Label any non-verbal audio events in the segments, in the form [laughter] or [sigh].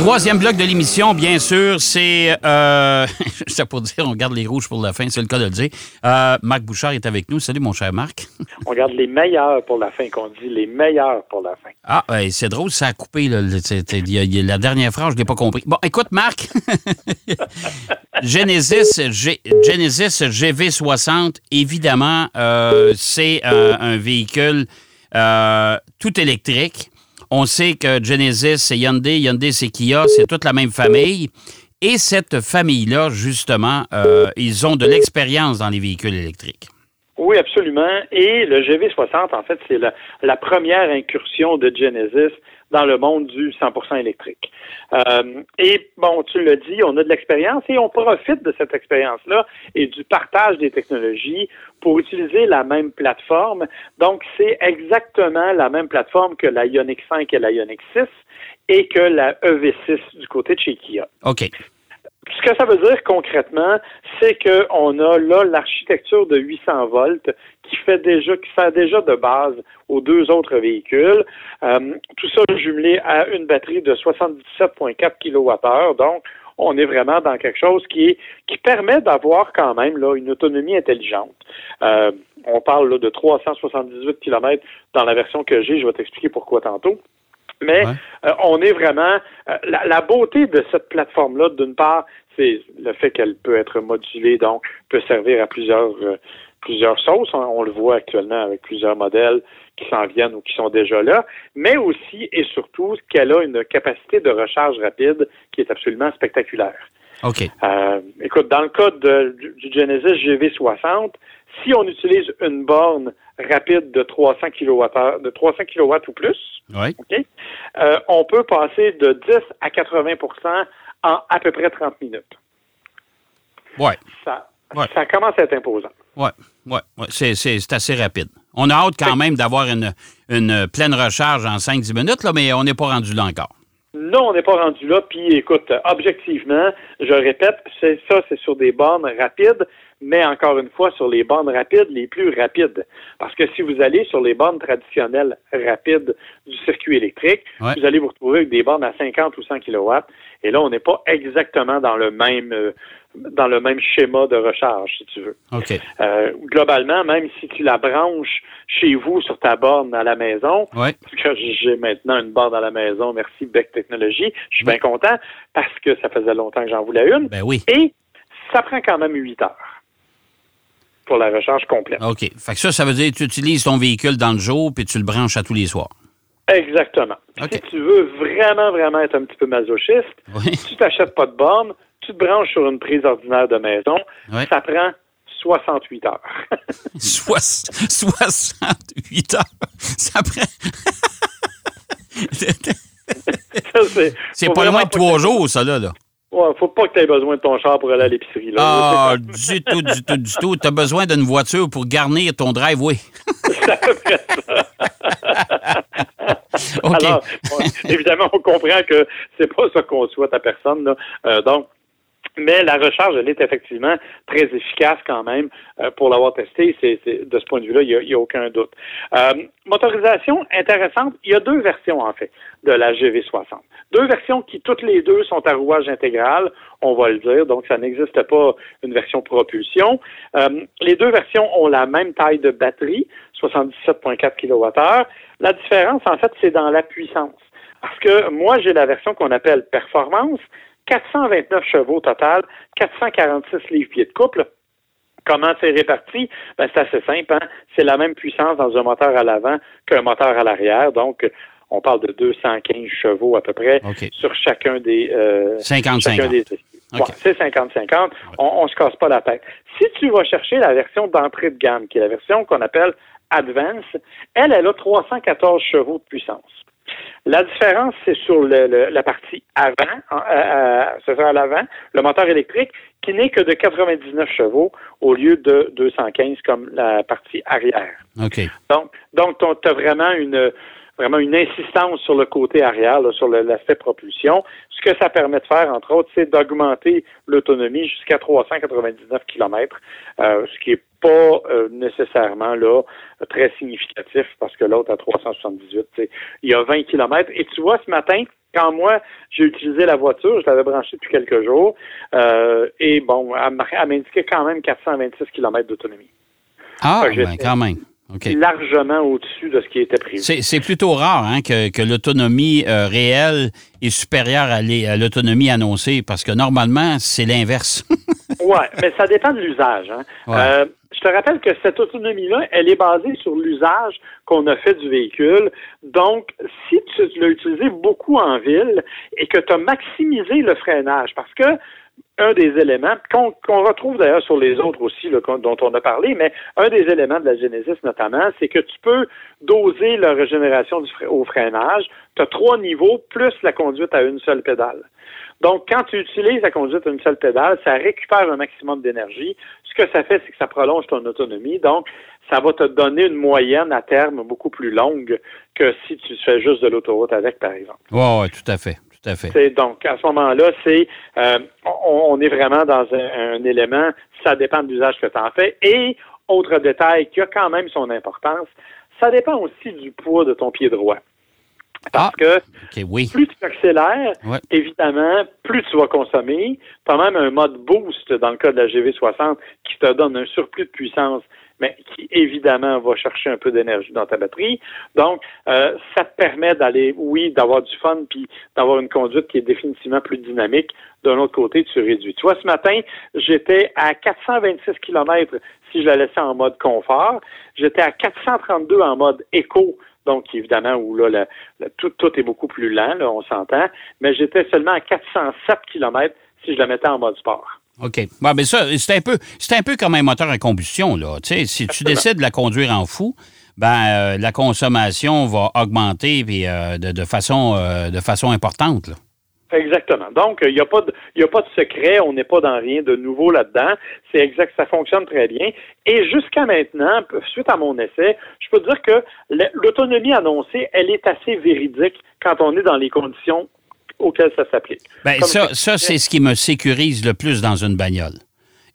Troisième bloc de l'émission, bien sûr, c'est. Euh, [laughs] sais pour dire, on garde les rouges pour la fin, c'est le cas de le dire. Euh, Marc Bouchard est avec nous. Salut, mon cher Marc. [laughs] On garde les meilleurs pour la fin, qu'on dit les meilleurs pour la fin. Ah, c'est drôle, ça a coupé. Là, la dernière phrase, je ne l'ai pas compris. Bon, écoute, Marc. [laughs] Genesis, Genesis GV60, évidemment, euh, c'est un véhicule euh, tout électrique. On sait que Genesis, c'est Hyundai, Hyundai, c'est Kia, c'est toute la même famille. Et cette famille-là, justement, euh, ils ont de l'expérience dans les véhicules électriques. Oui, absolument. Et le GV60, en fait, c'est la, première incursion de Genesis dans le monde du 100% électrique. Euh, et bon, tu l'as dit, on a de l'expérience et on profite de cette expérience-là et du partage des technologies pour utiliser la même plateforme. Donc, c'est exactement la même plateforme que la Ioniq 5 et la Ioniq 6 et que la EV6 du côté de chez Kia. OK. Ce que ça veut dire concrètement, c'est qu'on a là l'architecture de 800 volts qui fait déjà, qui sert déjà de base aux deux autres véhicules. Euh, tout ça jumelé à une batterie de 77,4 kWh. Donc, on est vraiment dans quelque chose qui, qui permet d'avoir quand même là, une autonomie intelligente. Euh, on parle là, de 378 km dans la version que j'ai. Je vais t'expliquer pourquoi tantôt. Mais euh, on est vraiment euh, la, beauté de cette plateforme-là, d'une part, c'est le fait qu'elle peut être modulée, donc peut servir à plusieurs euh, plusieurs sauces. On, le voit actuellement avec plusieurs modèles qui s'en viennent ou qui sont déjà là, mais aussi et surtout qu'elle a une capacité de recharge rapide qui est absolument spectaculaire. OK. écoute, dans le cas du, Genesis GV60, si on utilise une borne rapide de 300 kWh, de 300 kW ou plus, euh, on peut passer de 10 à 80% en à peu près 30 minutes. Ouais. Ça, ça commence à être imposant. Oui, ouais, ouais. c'est assez rapide. On a hâte quand même d'avoir une, une pleine recharge en 5-10 minutes, là, mais on n'est pas rendu là encore. Non, on n'est pas rendu là. Puis, écoute, objectivement, je répète, c'est ça, c'est sur des bornes rapides mais encore une fois sur les bornes rapides les plus rapides. Parce que si vous allez sur les bornes traditionnelles rapides du circuit électrique, vous allez vous retrouver avec des bornes à 50 ou 100 kW. Et là, on n'est pas exactement dans le même euh, dans le même schéma de recharge, si tu veux. Euh, globalement, même si tu la branches chez vous sur ta borne à la maison, parce que j'ai maintenant une borne à la maison, merci Beck Technologies, je suis bien content parce que ça faisait longtemps que j'en voulais une. Ben oui. Et ça prend quand même 8 heures pour la recharge complète. OK. Fait que ça, ça veut dire que tu utilises ton véhicule dans le jour puis tu le branches à tous les soirs. Exactement. Si tu veux vraiment, vraiment être un petit peu masochiste, tu t'achètes pas de borne, tu te branches sur une prise ordinaire de maison, ça prend 68 heures. [laughs] 68 heures? Ça prend. [laughs] c'est pas loin de trois jours, ça, là. là. Faut pas que tu aies besoin de ton char pour aller à l'épicerie. Ah, du tout, du tout, du tout. Tu as besoin d'une voiture pour garnir ton driveway. ça fait ça. Alors, évidemment, on comprend que c'est pas ça qu'on souhaite à personne. Là. Euh, donc, mais la recharge, elle est effectivement très efficace quand même euh, pour l'avoir testé. C'est, de ce point de vue-là, il n'y a, aucun doute. Euh, motorisation intéressante, il y a deux versions en fait de la GV60. Deux versions qui toutes les deux sont à rouage intégral, on va le dire, donc ça n'existe pas une version propulsion. Euh, les deux versions ont la même taille de batterie, 77,4 kWh. La différence, en fait, c'est dans la puissance. Parce que moi, j'ai la version qu'on appelle performance, 429 chevaux total, 446 livres-pieds de couple. Comment c'est réparti? Ben, c'est assez simple. Hein? C'est la même puissance dans un moteur à l'avant qu'un moteur à l'arrière. Donc, on parle de 215 chevaux à peu près sur chacun des... Euh, 50 chacun des, c'est 50-50. On ne se casse pas la tête. Si tu vas chercher la version d'entrée de gamme, qui est la version qu'on appelle Advance, elle, elle a 314 chevaux de puissance. La différence, c'est sur la partie avant, c'est-à-dire à l'avant, le moteur électrique, qui n'est que de 99 chevaux au lieu de 215 comme la partie arrière. OK. Donc, donc tu as vraiment une vraiment une insistance sur le côté arrière, sur l'aspect propulsion. Ce que ça permet de faire, entre autres, c'est d'augmenter l'autonomie jusqu'à 399 km, euh, ce qui est pas euh, nécessairement là très significatif parce que l'autre a 378. Il y a 20 km. Et tu vois, ce matin, quand moi, j'ai utilisé la voiture, je l'avais branchée depuis quelques jours, euh, et bon, elle m'indiquait quand même 426 km d'autonomie. Ah, ben, quand même. largement au-dessus de ce qui était prévu. C'est plutôt rare hein, que, l'autonomie euh, réelle est supérieure à l'autonomie annoncée, parce que normalement, c'est l'inverse. [laughs] oui, mais ça dépend de l'usage. Hein. Euh, je te rappelle que cette autonomie-là, elle est basée sur l'usage qu'on a fait du véhicule. Donc, si tu l'as utilisé beaucoup en ville et que tu as maximisé le freinage, parce que un des éléments qu'on retrouve d'ailleurs sur les autres aussi dont on a parlé, mais un des éléments de la Genesis notamment, c'est que tu peux doser la régénération au freinage. Tu as trois niveaux plus la conduite à une seule pédale. Donc, quand tu utilises la conduite à une seule pédale, ça récupère un maximum d'énergie. Ce que ça fait, c'est que ça prolonge ton autonomie. Donc, ça va te donner une moyenne à terme beaucoup plus longue que si tu fais juste de l'autoroute avec, par exemple. Oui, ouais, tout à fait. Tout à fait. donc, à ce moment-là, c'est euh, on, est vraiment dans un, élément, ça dépend de l'usage que tu en fais. Et, autre détail qui a quand même son importance, ça dépend aussi du poids de ton pied droit. Parce ah, que plus tu accélères, évidemment, plus tu vas consommer. Tu as même un mode boost dans le cas de la GV60 qui te donne un surplus de puissance, mais qui évidemment va chercher un peu d'énergie dans ta batterie. Donc, euh, ça te permet d'aller, oui, d'avoir du fun, puis d'avoir une conduite qui est définitivement plus dynamique. D'un autre côté, tu réduis. Tu vois, ce matin, j'étais à 426 km si je la laissais en mode confort. J'étais à 432 en mode éco donc évidemment où là, tout, est beaucoup plus lent, là, on s'entend, mais j'étais seulement à 407 km si je la mettais en mode sport. OK. Bon, mais ça, c'est un peu c'est un peu comme un moteur à combustion, là. Tu sais, si tu décides de la conduire en fou, ben euh, la consommation va augmenter euh, de, façon euh, de façon importante. Là. Exactement. Donc, il n'y a pas de, a pas de secret, on n'est pas dans rien de nouveau là-dedans. C'est exact, ça fonctionne très bien. Et jusqu'à maintenant, suite à mon essai, je peux dire que l'autonomie annoncée, elle est assez véridique quand on est dans les conditions auxquelles ça s'applique. Bien, ça, ça c'est ce qui me sécurise le plus dans une bagnole.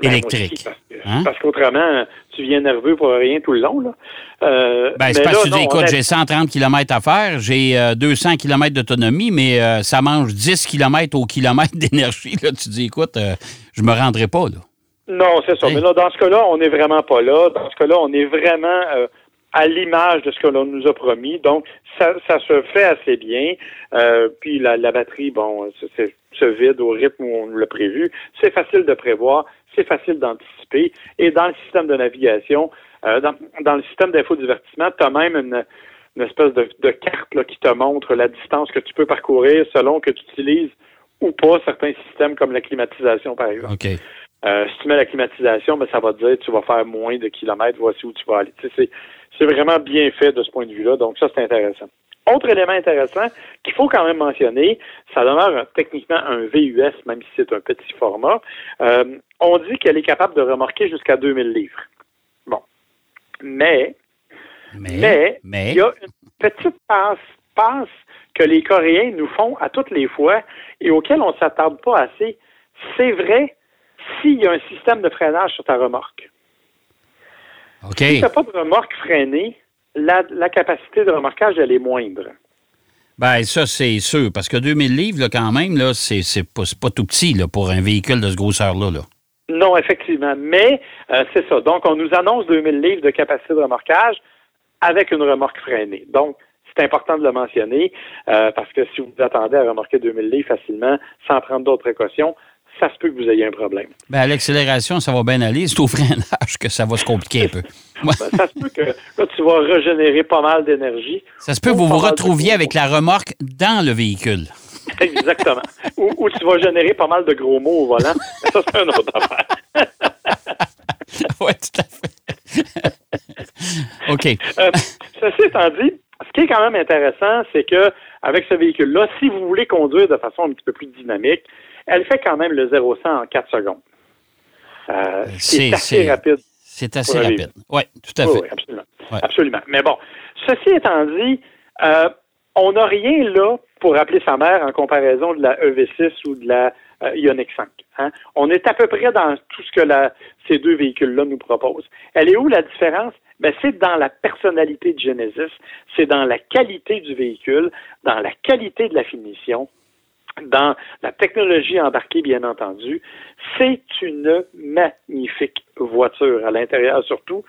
Ben, électrique. Hein? parce, qu'autrement, tu viens nerveux pour rien tout le long. Là. Euh, ben, c'est parce que tu dis, écoute, j'ai 130 km à faire, j'ai 200 euh, km d'autonomie, mais euh, ça mange 10 km au kilomètre [laughs] d'énergie. Là, tu dis, écoute, je me rendrai pas. Là. Non, c'est ça. Mais là, dans ce cas-là, on n'est vraiment pas là. Dans ce cas-là, on est vraiment à l'image de ce que l'on nous a promis. Donc, ça, ça se fait assez bien. puis la, la batterie, bon, se vide au rythme où on l'a prévu. C'est facile de prévoir c'est facile d'anticiper. Et dans le système de navigation, euh, dans, le système d'infodivertissement, tu as même une, espèce de, carte qui te montre la distance que tu peux parcourir selon que tu utilises ou pas certains systèmes comme la climatisation, par exemple. Euh, si tu mets la climatisation, ben, ça va te dire tu vas faire moins de kilomètres, voici où tu vas aller. C'est vraiment bien fait de ce point de vue-là, donc ça, c'est intéressant. Autre élément intéressant qu'il faut quand même mentionner, ça demeure techniquement un VUS, même si c'est un petit format. Euh, on dit qu'elle est capable de remorquer jusqu'à 2000 livres. Bon. Mais, mais, mais, il y a une petite passe, passe que les Coréens nous font à toutes les fois et auquel on ne s'attarde pas assez. C'est vrai s'il y a un système de freinage sur ta remorque. Si tu n'as pas de remorque freinée, la, capacité de remorquage, elle est moindre. Ben ça, c'est sûr, parce que 2000 livres, là, quand même, là, c'est, pas, pas, tout petit là, pour un véhicule de ce grosseur-là. Là. Non, effectivement. Mais euh, c'est ça. Donc, on nous annonce 2000 livres de capacité de remorquage avec une remorque freinée. Donc, c'est important de le mentionner euh, parce que si vous attendez à remorquer 2000 livres facilement sans prendre d'autres précautions, ça se peut que vous ayez un problème. Ben, à l'accélération, ça va bien aller. C'est au freinage que ça va se compliquer un peu. [laughs] Ben, ça se peut que là, tu vas régénérer pas mal d'énergie. Ça se peut que vous vous retrouviez avec la remorque dans le véhicule. [laughs] Exactement. ou, tu vas générer pas mal de gros mots au volant. [laughs] ça, c'est un autre affaire. oui, tout à fait. OK. Euh, ceci étant dit, ce qui est quand même intéressant, c'est que avec ce véhicule-là, si vous voulez conduire de façon un petit peu plus dynamique, elle fait quand même le 0-100 en 4 secondes. Euh, c'est assez rapide. C'est assez rapide. Oui, tout à fait. Oui, absolument. absolument. Mais bon, ceci étant dit, euh, on n'a rien là pour rappeler sa mère en comparaison de la EV6 ou de la euh, Ioniq 5. Hein. On est à peu près dans tout ce que la, ces deux véhicules-là nous proposent. Elle est où la différence? Ben, c'est dans la personnalité de Genesis, c'est dans la qualité du véhicule, dans la qualité de la finition, dans la technologie embarquée, bien entendu. C'est une magnifique voiture à l'intérieur surtout.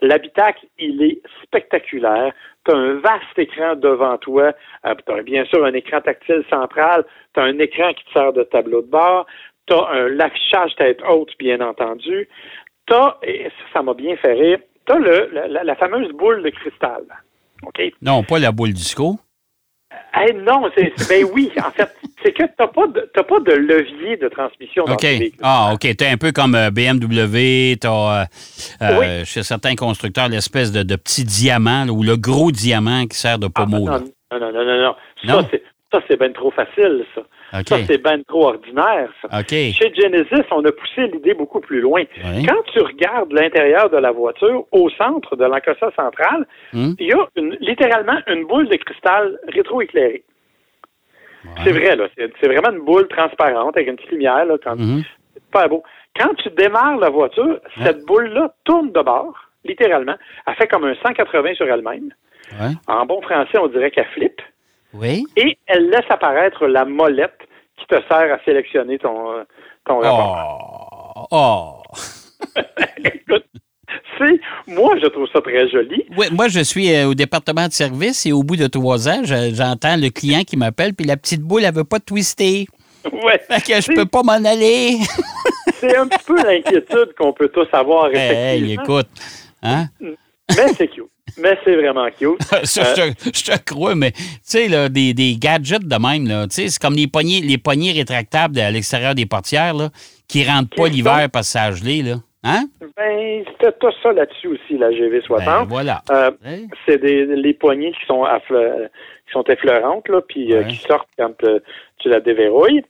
L'habitacle, il est spectaculaire. Tu as un vaste écran devant toi. Euh, tu as bien sûr un écran tactile central. Tu as un écran qui te sert de tableau de bord. Tu as l'affichage tête haute, bien entendu. Tu as, et ça m'a bien fait rire, tu as le, la, la, fameuse boule de cristal. OK? Non, pas la boule disco. Eh non, c'est, ben oui, en fait, c'est que tu n'as pas, de, pas de levier de transmission dans OK. Ah, OK. Tu es un peu comme euh, BMW, tu as, euh, Oui. chez certains constructeurs, l'espèce de, de petit diamant là, ou le gros diamant qui sert de Ah, pommeau. là. non, non, non, non, non. Non? Ça, c'est, ça, c'est bien trop facile, ça. Ça, c'est bien trop ordinaire, ça. Chez Genesis, on a poussé l'idée beaucoup plus loin. Oui. Quand tu regardes l'intérieur de la voiture, au centre de l'encossa central, Hum. il y a une- littéralement une boule de cristal rétroéclairée. Ouais. C'est vrai, là. C'est vraiment une boule transparente avec une petite lumière, là, quand c'est super beau. Quand tu démarres la voiture, cette boule-là tourne de bord, littéralement. Elle fait comme un 180 sur elle-même. Ouais. En bon français, on dirait qu'elle flippe. Oui. Et elle laisse apparaître la molette qui te sert à sélectionner ton, ton rapport. Oh. Oh. [laughs] Écoute, c'est, moi, je trouve ça très joli. Oui, moi, je suis euh, au département de service et au bout de trois ans, je- j'entends le client qui m'appelle, puis la petite boule, elle veut pas twister. Ouais. Fait que je peux pas m'en aller. [laughs] C'est un petit peu l'inquiétude qu'on peut tous avoir, hey, effectivement. écoute. Hein? Mais c'est cute. Mais c'est vraiment cute. [laughs] Ça, je, te, je te crois, mais tu sais, là, des, des gadgets de même, c'est comme les poignées, les poignées rétractables à l'extérieur des portières, là, qui rentrent pas l'hiver parce que ça a gelé, là. Hein? Ben, c'était tout ça là-dessus aussi, la GV60. Ben, voilà. Euh, Hein? c'est des les poignées qui sont qui sont effleurantes là, puis euh, qui sortent quand euh, tu la déverrouilles.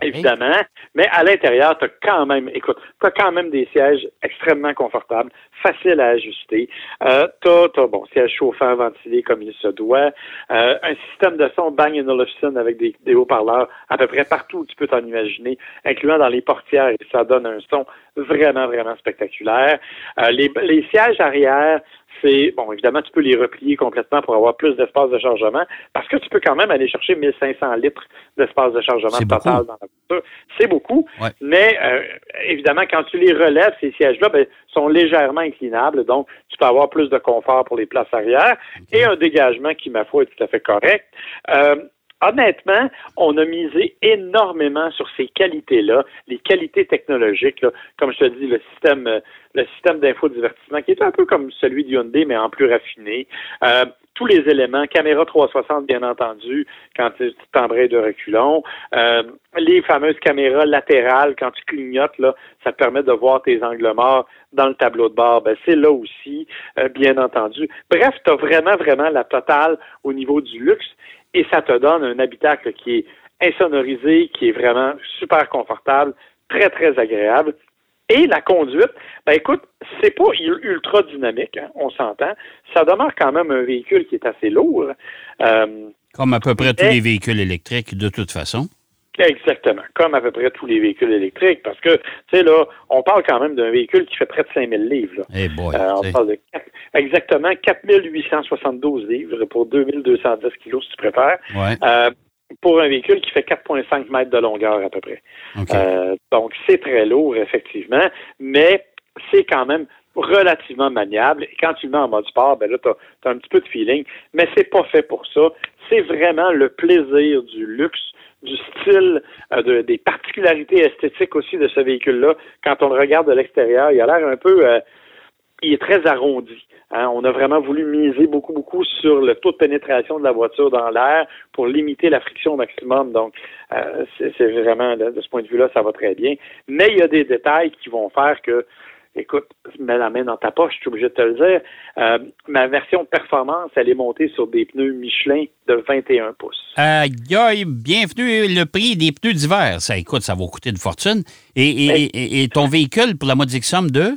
Évidemment, mais à l'intérieur, tu as quand même, écoute, tu as quand même des sièges extrêmement confortables, faciles à ajuster. Euh, tu as, bon, siège chauffant, ventilé comme il se doit. Euh, un système de son Bang Olufsen avec des, des haut-parleurs à peu près partout où tu peux t'en imaginer, incluant dans les portières, et ça donne un son vraiment, vraiment spectaculaire. Euh, les, les sièges arrière, c'est, bon, évidemment, tu peux les replier complètement pour avoir plus d'espace de chargement, parce que tu peux quand même aller chercher 1500 litres d'espace de chargement total beaucoup. dans la voiture. C'est beaucoup, Ouais. mais euh, évidemment, quand tu les relèves, ces sièges-là ben, sont légèrement inclinables, donc tu peux avoir plus de confort pour les places arrière et un dégagement qui, ma foi, est tout à fait correct. Euh, Honnêtement, on a misé énormément sur ces qualités-là, les qualités technologiques, comme je te dis, le système, euh, le système d'infodivertissement qui est un peu comme celui du Hyundai, mais en plus raffiné. Euh, tous les éléments, caméra 360 bien entendu, quand tu t'embrayes de reculons, euh, les fameuses caméras latérales, quand tu clignotes, ça te permet de voir tes angles morts dans le tableau de bord, ben, c'est là aussi, bien entendu. Bref, tu as vraiment, vraiment la totale au niveau du luxe et ça te donne un habitacle qui est insonorisé, qui est vraiment super confortable, très, très agréable. Et la conduite, ben écoute, c'est pas ul- ultra dynamique, hein, on s'entend. Ça demeure quand même un véhicule qui est assez lourd. Euh, Comme à peu près tous les véhicules électriques, de toute façon. Exactement, comme à peu près tous les véhicules électriques, parce que, tu sais, là, on parle quand même d'un véhicule qui fait près de 5000 livres. là. Eh boy. Euh, on sais. parle de quatre- exactement 4872 livres pour 2210 kilos, si tu préfères, Ouais, euh, pour un véhicule qui fait 4,5 mètres de longueur à peu près. OK. Euh, donc, c'est très lourd, effectivement, mais c'est quand même relativement maniable. Et quand tu le mets en mode sport, ben là, tu as, un petit peu de feeling, mais c'est pas fait pour ça. C'est vraiment le plaisir du luxe, du style, euh, de- des particularités esthétiques aussi de ce véhicule-là. Quand on le regarde de l'extérieur, il a l'air un peu... euh, il est très arrondi. hein. On a vraiment voulu miser beaucoup, beaucoup sur le taux de pénétration de la voiture dans l'air pour limiter la friction au maximum. Donc, euh, c'est vraiment, de ce point de vue-là, ça va très bien. Mais il y a des détails qui vont faire que, écoute, mets la main dans ta poche, je suis obligé de te le dire. Euh, ma version performance, elle est montée sur des pneus Michelin de 21 pouces. Aïe, bienvenue. Le prix des pneus d'hiver, ça, écoute, ça va coûter une fortune. Et, et- Oui. et- et ton véhicule, pour la modique somme de?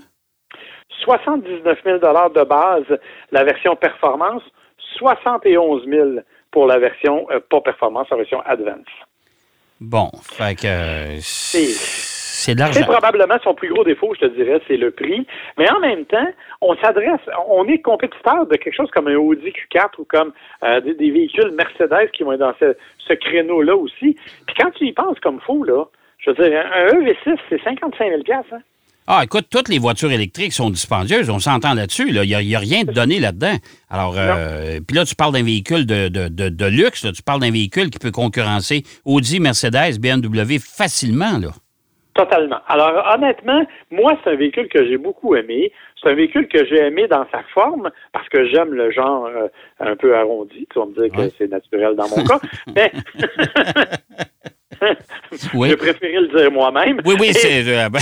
79 000 de base, la version performance, 71 000 pour la version euh, pas performance, la version Advance. Bon, fait que euh, c'est de l'argent. C'est probablement son plus gros défaut, je te dirais, c'est le prix. Mais en même temps, on s'adresse, on est compétiteur de quelque chose comme un Audi Q4 ou comme euh, des, véhicules Mercedes qui vont être dans ce, ce créneau-là aussi. Puis quand tu y penses comme fou, là, je veux dire, un EV6, c'est 55 000 hein? Ah, écoute, toutes les voitures électriques sont dispendieuses. On s'entend là-dessus. Il n'y a, rien de donné là-dedans. Alors, euh, puis là, tu parles d'un véhicule de, de, luxe. Tu parles d'un véhicule qui peut concurrencer Audi, Mercedes, BMW facilement. Là. Totalement. Alors, honnêtement, moi, c'est un véhicule que j'ai beaucoup aimé. C'est un véhicule que j'ai aimé dans sa forme parce que j'aime le genre euh, un peu arrondi. Tu vas me dire que c'est naturel dans mon cas. [laughs] Mais [laughs] oui. [laughs] J'ai préféré le dire moi-même. Oui, oui, c'est. Euh, ben,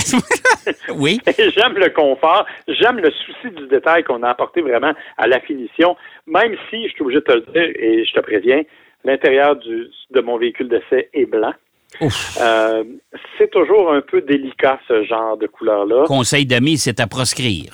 oui. J'aime le confort, j'aime le souci du détail qu'on a apporté vraiment à la finition, même si, je suis obligé de te le dire, et je te préviens, l'intérieur de mon véhicule d'essai est blanc. Euh, c'est toujours un peu délicat, ce genre de couleur-là. Conseil d'amis, c'est à proscrire.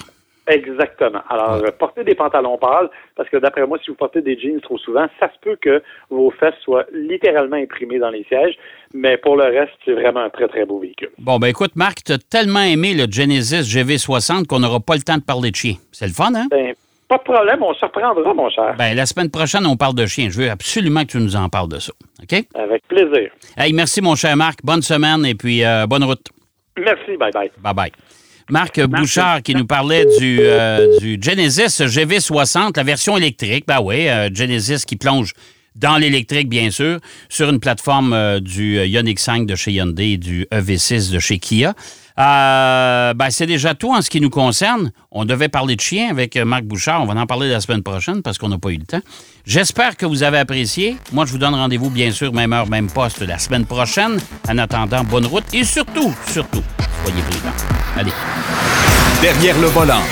Exactement. Alors, portez des pantalons pâles, parce que d'après moi, si vous portez des jeans trop souvent, ça se peut que vos fesses soient littéralement imprimées dans les sièges, mais pour le reste, c'est vraiment un très, très beau véhicule. Bon, ben écoute, Marc, tu as tellement aimé le Genesis GV60 qu'on n'aura pas le temps de parler de chien. C'est le fun, hein? Ben, pas de problème, on se reprendra, mon cher. Ben, la semaine prochaine, on parle de chien. Je veux absolument que tu nous en parles de ça. OK? Avec plaisir. Hey, merci, mon cher Marc. Bonne semaine et puis euh, bonne route. Merci. Bye-bye. Bye-bye. Marc Bouchard qui nous parlait du, euh, du Genesis GV60, la version électrique. Ben oui, euh, Genesis qui plonge dans l'électrique, bien sûr, sur une plateforme euh, du Ioniq 5 de chez Hyundai et du EV6 de chez Kia. ben, c'est déjà tout en ce qui nous concerne. On devait parler de chien avec Marc Bouchard. On va en parler la semaine prochaine parce qu'on n'a pas eu le temps. J'espère que vous avez apprécié. Moi, je vous donne rendez-vous, bien sûr, même heure, même poste la semaine prochaine. En attendant, bonne route et surtout, surtout, soyez prudents. Allez. Derrière le volant.